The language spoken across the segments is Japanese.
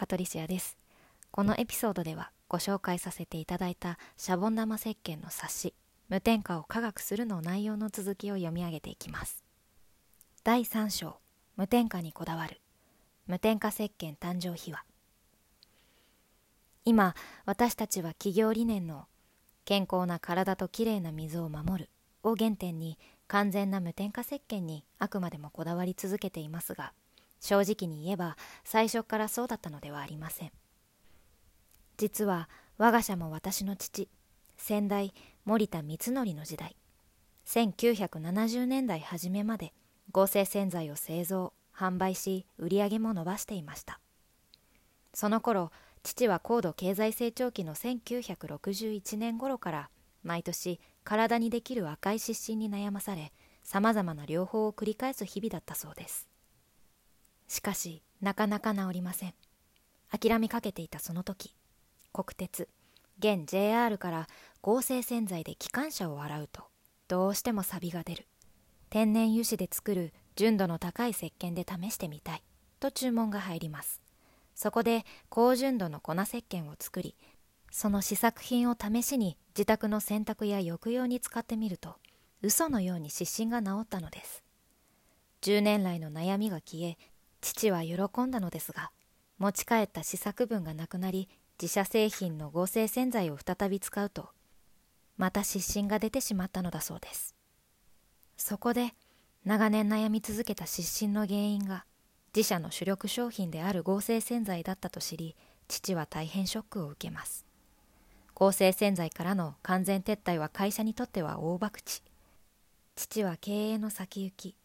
パトリシアです。このエピソードではご紹介させていただいたシャボン玉石鹸の冊子無添加を科学するの内容の続きを読み上げていきます。第3章無添加にこだわる。無添加石鹸誕生秘話。今私たちは企業理念の健康な体ときれいな水を守るを原点に完全な無添加石鹸にあくまでもこだわり続けていますが正直に言えば最初からそうだったのではありません。実は我が社も私の父先代森田光則の時代1970年代初めまで合成洗剤を製造販売し売り上げも伸ばしていました。その頃父は高度経済成長期の1961年頃から毎年体にできる赤い湿疹に悩まされさまざまな療法を繰り返す日々だったそうです。しかしなかなか治りません。諦めかけていたその時国鉄現 JR から合成洗剤で機関車を洗うとどうしてもサビが出る。天然油脂で作る純度の高い石鹸で試してみたいと注文が入ります。そこで高純度の粉石鹸を作りその試作品を試しに自宅の洗濯や浴用に使ってみると嘘のように湿疹が治ったのです。10年来の悩みが消え父は喜んだのですが持ち帰った試作分がなくなり自社製品の合成洗剤を再び使うとまた湿疹が出てしまったのだそうです。そこで長年悩み続けた湿疹の原因が自社の主力商品である合成洗剤だったと知り父は大変ショックを受けます。合成洗剤からの完全撤退は会社にとっては大博打。父は経営の先行き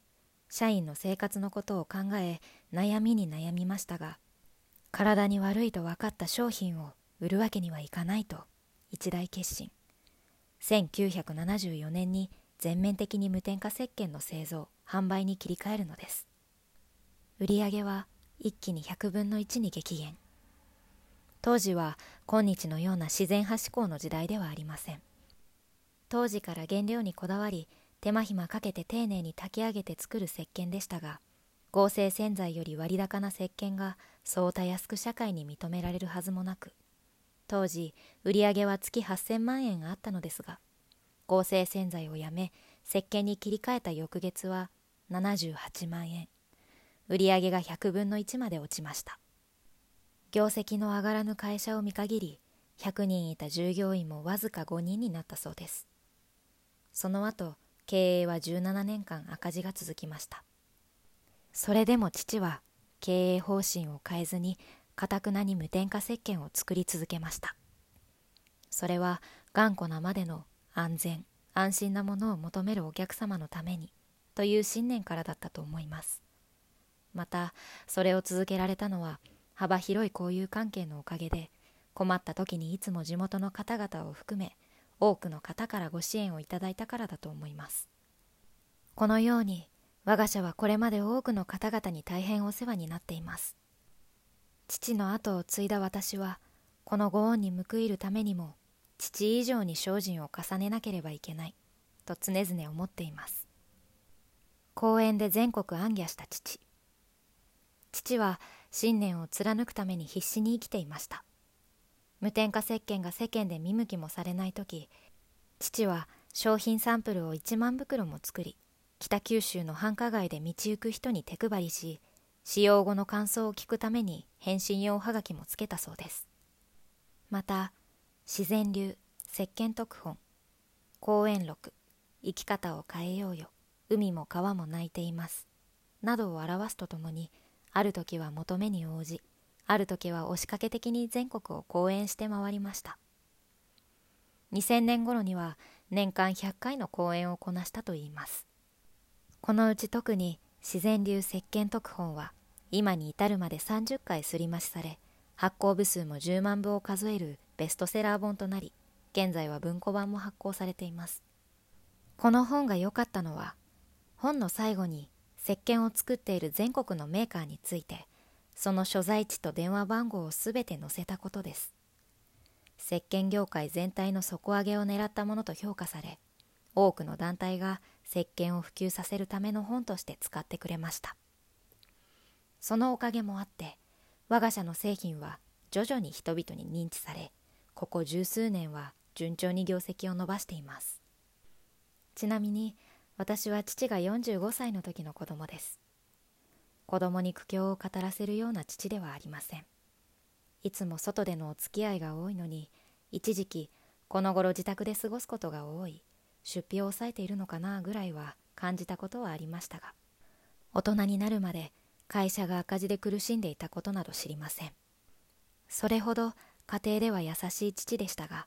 社員の生活のことを考え悩みに悩みましたが体に悪いと分かった商品を売るわけにはいかないと一大決心。1974年に全面的に無添加石鹸の製造販売に切り替えるのです。売上は一気に100分の1に激減。当時は今日のような自然派志向の時代ではありません。当時から原料にこだわり手間暇かけて丁寧に炊き上げて作る石鹸でしたが合成洗剤より割高な石鹸がそうたやすく社会に認められるはずもなく当時売り上げは月8000万円あったのですが合成洗剤をやめ石鹸に切り替えた翌月は78万円。売り上げが100分の1まで落ちました。業績の上がらぬ会社を見限り100人いた従業員もわずか5人になったそうです。その後経営は17年間赤字が続きました。それでも父は経営方針を変えずにかたくなに無添加石鹸を作り続けました。それは頑固なまでの安全安心なものを求めるお客様のためにという信念からだったと思います。またそれを続けられたのは幅広い交友関係のおかげで困った時にいつも地元の方々を含め多くの方からご支援をいただいたからだと思います。このように我が社はこれまで多くの方々に大変お世話になっています。父の後を継いだ私はこのご恩に報いるためにも父以上に精進を重ねなければいけないと常々思っています。公園で全国暗夜した父。父は信念を貫くために必死に生きていました。無添加石鹸が世間で見向きもされない時父は商品サンプルを1万袋も作り北九州の繁華街で道行く人に手配りし使用後の感想を聞くために返信用はがきもつけたそうです。また自然流石鹸特本公園録生き方を変えようよ海も川も泣いていますなどを表すとともにある時は求めに応じある時は押しかけ的に全国を講演して回りました。2000年頃には年間100回の講演をこなしたといいます。このうち特に自然流石鹸特本は今に至るまで30回すり増しされ発行部数も10万部を数えるベストセラー本となり現在は文庫版も発行されています。この本が良かったのは本の最後に石鹸を作っている全国のメーカーについてその所在地と電話番号をすべて載せたことです。石鹸業界全体の底上げを狙ったものと評価され多くの団体が石鹸を普及させるための本として使ってくれました。そのおかげもあって我が社の製品は徐々に人々に認知されここ十数年は順調に業績を伸ばしています。ちなみに私は父が45歳の時の子供です。子供に苦境を語らせるような父ではありません。いつも外でのお付き合いが多いのに一時期この頃自宅で過ごすことが多い。出費を抑えているのかなぐらいは感じたことはありましたが大人になるまで会社が赤字で苦しんでいたことなど知りません。それほど家庭では優しい父でしたが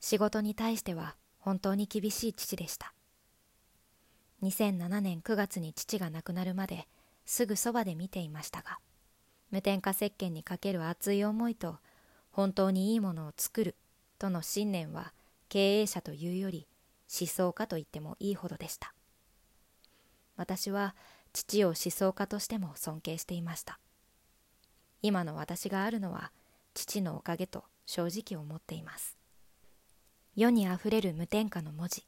仕事に対しては本当に厳しい父でした。2007年9月に父が亡くなるまですぐそばで見ていましたが無添加石鹸にかける熱い思いと本当にいいものを作るとの信念は経営者というより思想家と言ってもいいほどでした。私は父を思想家としても尊敬していました。今の私があるのは父のおかげと正直思っています。世にあふれる無添加の文字。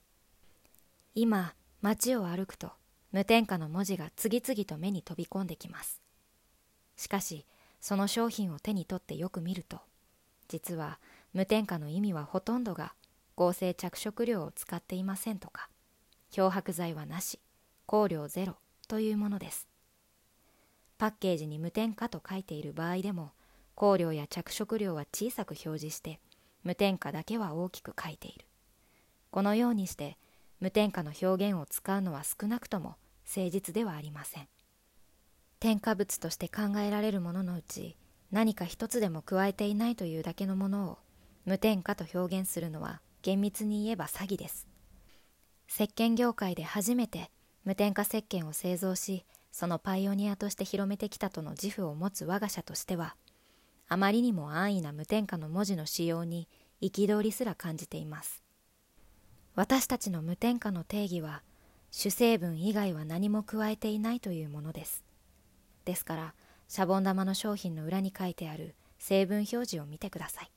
今街を歩くと無添加の文字が次々と目に飛び込んできます。しかしその商品を手に取ってよく見ると実は無添加の意味はほとんどが合成着色料を使っていませんとか漂白剤はなし香料ゼロというものです。パッケージに無添加と書いている場合でも香料や着色料は小さく表示して無添加だけは大きく書いている。このようにして無添加の表現を使うのは少なくとも誠実ではありません。添加物として考えられるもののうち何か一つでも加えていないというだけのものを無添加と表現するのは厳密に言えば詐欺です。石鹸業界で初めて無添加石鹸を製造しそのパイオニアとして広めてきたとの自負を持つ我が社としてはあまりにも安易な無添加の文字の使用に憤りすら感じています。私たちの無添加の定義は主成分以外は何も加えていないというものです。ですからシャボン玉の商品の裏に書いてある成分表示を見てください。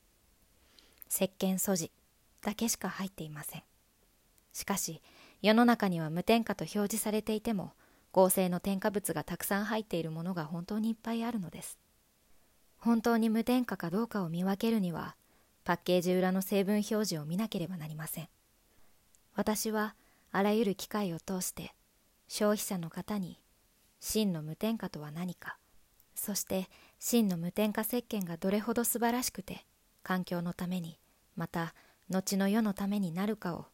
石鹸素地。だけしか入っていません。しかし世の中には無添加と表示されていても合成の添加物がたくさん入っているものが本当にいっぱいあるのです。本当に無添加かどうかを見分けるにはパッケージ裏の成分表示を見なければなりません。私はあらゆる機会を通して消費者の方に真の無添加とは何かそして真の無添加石鹸がどれほど素晴らしくて環境のためにまた後の世のためになるかを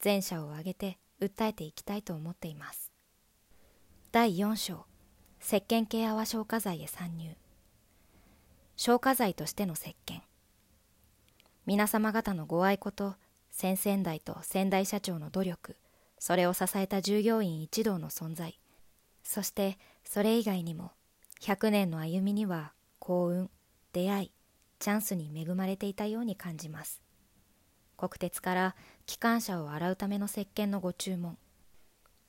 全社を挙げて訴えていきたいと思っています。第4章石鹸系泡消火剤へ参入。消火剤としての石鹸。皆様方のご愛顧と先々代と先代社長の努力それを支えた従業員一同の存在。そしてそれ以外にも100年の歩みには幸運出会いチャンスに恵まれていたように感じます。国鉄から機関車を洗うための石鹸のご注文。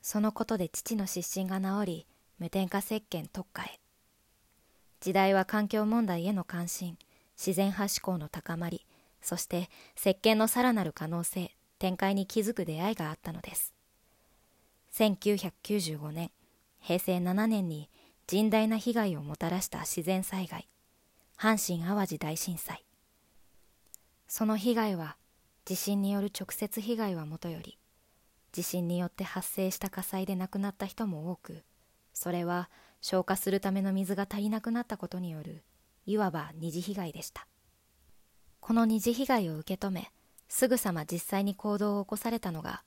そのことで父の失神が治り無添加石鹸特化へ。時代は環境問題への関心自然派志向の高まりそして石鹸のさらなる可能性展開に気づく出会いがあったのです。1995年平成7年に甚大な被害をもたらした自然災害阪神・淡路大震災。その被害は地震による直接被害はもとより地震によって発生した火災で亡くなった人も多くそれは消火するための水が足りなくなったことによるいわば二次被害でした。この二次被害を受け止めすぐさま実際に行動を起こされたのが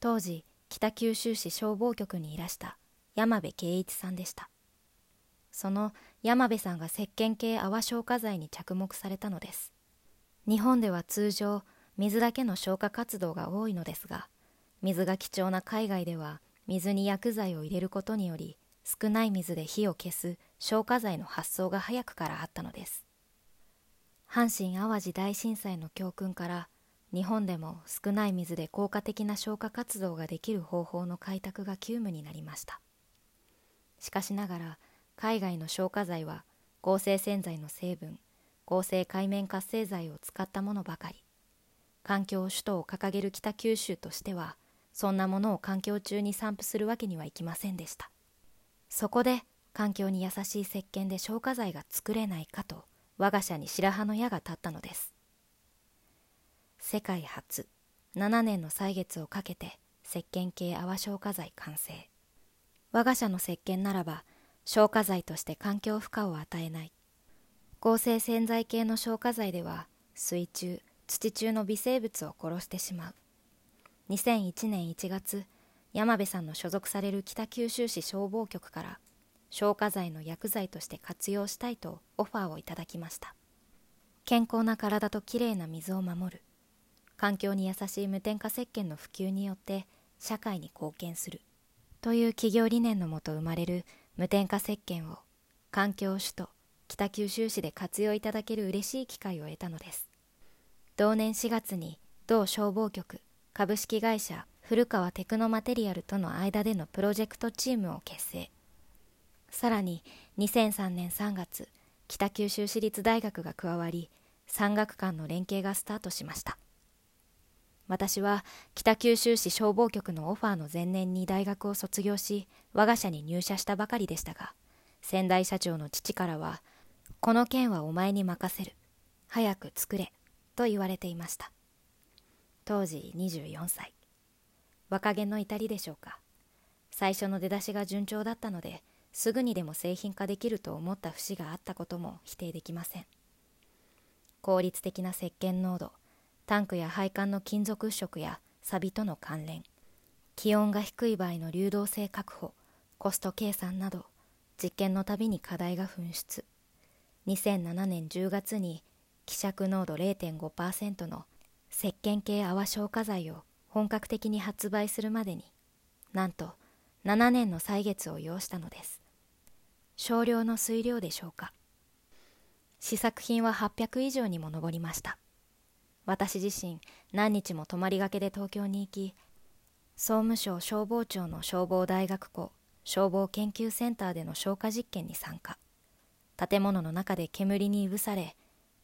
当時北九州市消防局にいらした山部圭一さんでした。その山部さんが石鹸系泡消火剤に着目されたのです。日本では通常水だけの消火活動が多いのですが水が貴重な海外では水に薬剤を入れることにより少ない水で火を消す消火剤の発想が早くからあったのです。阪神・淡路大震災の教訓から日本でも少ない水で効果的な消火活動ができる方法の開拓が急務になりました。しかしながら海外の消火剤は合成洗剤の成分合成海面活性剤を使ったものばかり。環境首都を掲げる北九州としてはそんなものを環境中に散布するわけにはいきませんでした。そこで環境に優しい石鹸で消火剤が作れないかと我が社に白羽の矢が立ったのです。世界初7年の歳月をかけて石鹸系泡消火剤完成。我が社の石鹸ならば消火剤として環境負荷を与えない。合成洗剤系の消火剤では水中土中の微生物を殺してしまう。2001年1月山部さんの所属される北九州市消防局から消火剤の薬剤として活用したいとオファーをいただきました。健康な体ときれいな水を守る。環境に優しい無添加石鹸の普及によって社会に貢献する。という企業理念のもと生まれる無添加石鹸を環境首都北九州市で活用いただける嬉しい機会を得たのです。同年4月に同消防局株式会社古川テクノマテリアルとの間でのプロジェクトチームを結成。さらに2003年3月北九州市立大学が加わり産学間の連携がスタートしました。私は北九州市消防局のオファーの前年に大学を卒業し我が社に入社したばかりでしたが先代社長の父からは「この件はお前に任せる。早く作れ」と言われていました。当時24歳。若気の至りでしょうか。最初の出だしが順調だったのですぐにでも製品化できると思った節があったことも否定できません。効率的な石鹸濃度タンクや配管の金属色や錆との関連気温が低い場合の流動性確保コスト計算など実験のたびに課題が噴出。2007年10月に希釈濃度0.5%の石鹸系泡消火剤を本格的に発売するまでになんと7年の歳月を要したのです。少量の水量でしょうか。試作品は800以上にも上りました。私自身何日も泊まりがけで東京に行き総務省消防庁の消防大学校消防研究センターでの消火実験に参加。建物の中で煙にいぶされ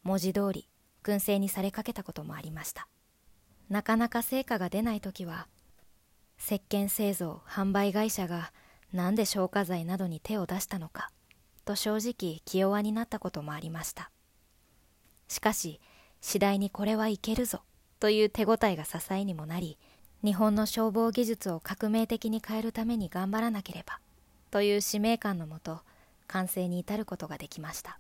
文字通り燻製にされかけたこともありました。なかなか成果が出ない時は石鹸製造販売会社が何で消火剤などに手を出したのかと正直気弱になったこともありました。しかし次第にこれはいけるぞという手応えが支えにもなり日本の消防技術を革命的に変えるために頑張らなければという使命感のもと完成に至ることができました。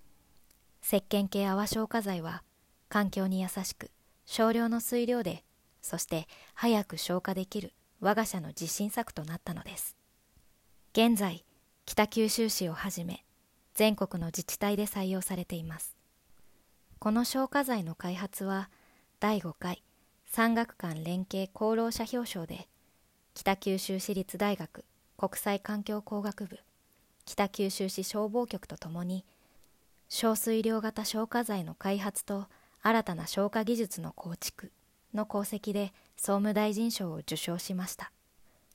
石鹸系泡消火剤は環境に優しく少量の水量でそして早く消火できる我が社の自信作となったのです。現在北九州市をはじめ全国の自治体で採用されています。この消火剤の開発は第5回産学官連携功労者表彰で北九州市立大学国際環境工学部北九州市消防局とともに小水量型消火剤の開発と新たな消火技術の構築の功績で総務大臣賞を受賞しました。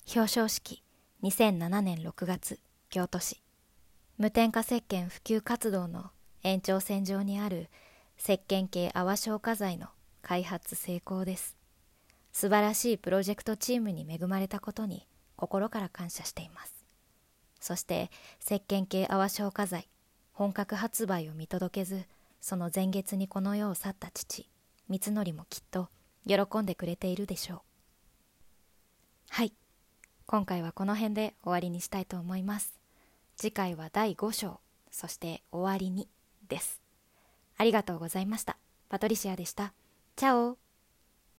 表彰式2007年6月京都市。無添加石鹸普及活動の延長線上にある石鹸系泡消火剤の開発成功です。素晴らしいプロジェクトチームに恵まれたことに心から感謝しています。そして石鹸系泡消火剤本格発売を見届けずその前月にこの世を去った父光則もきっと喜んでくれているでしょう。はい。今回はこの辺で終わりにしたいと思います。次回は第5章そして終わりにです。ありがとうございました。パトリシアでした。チャオ。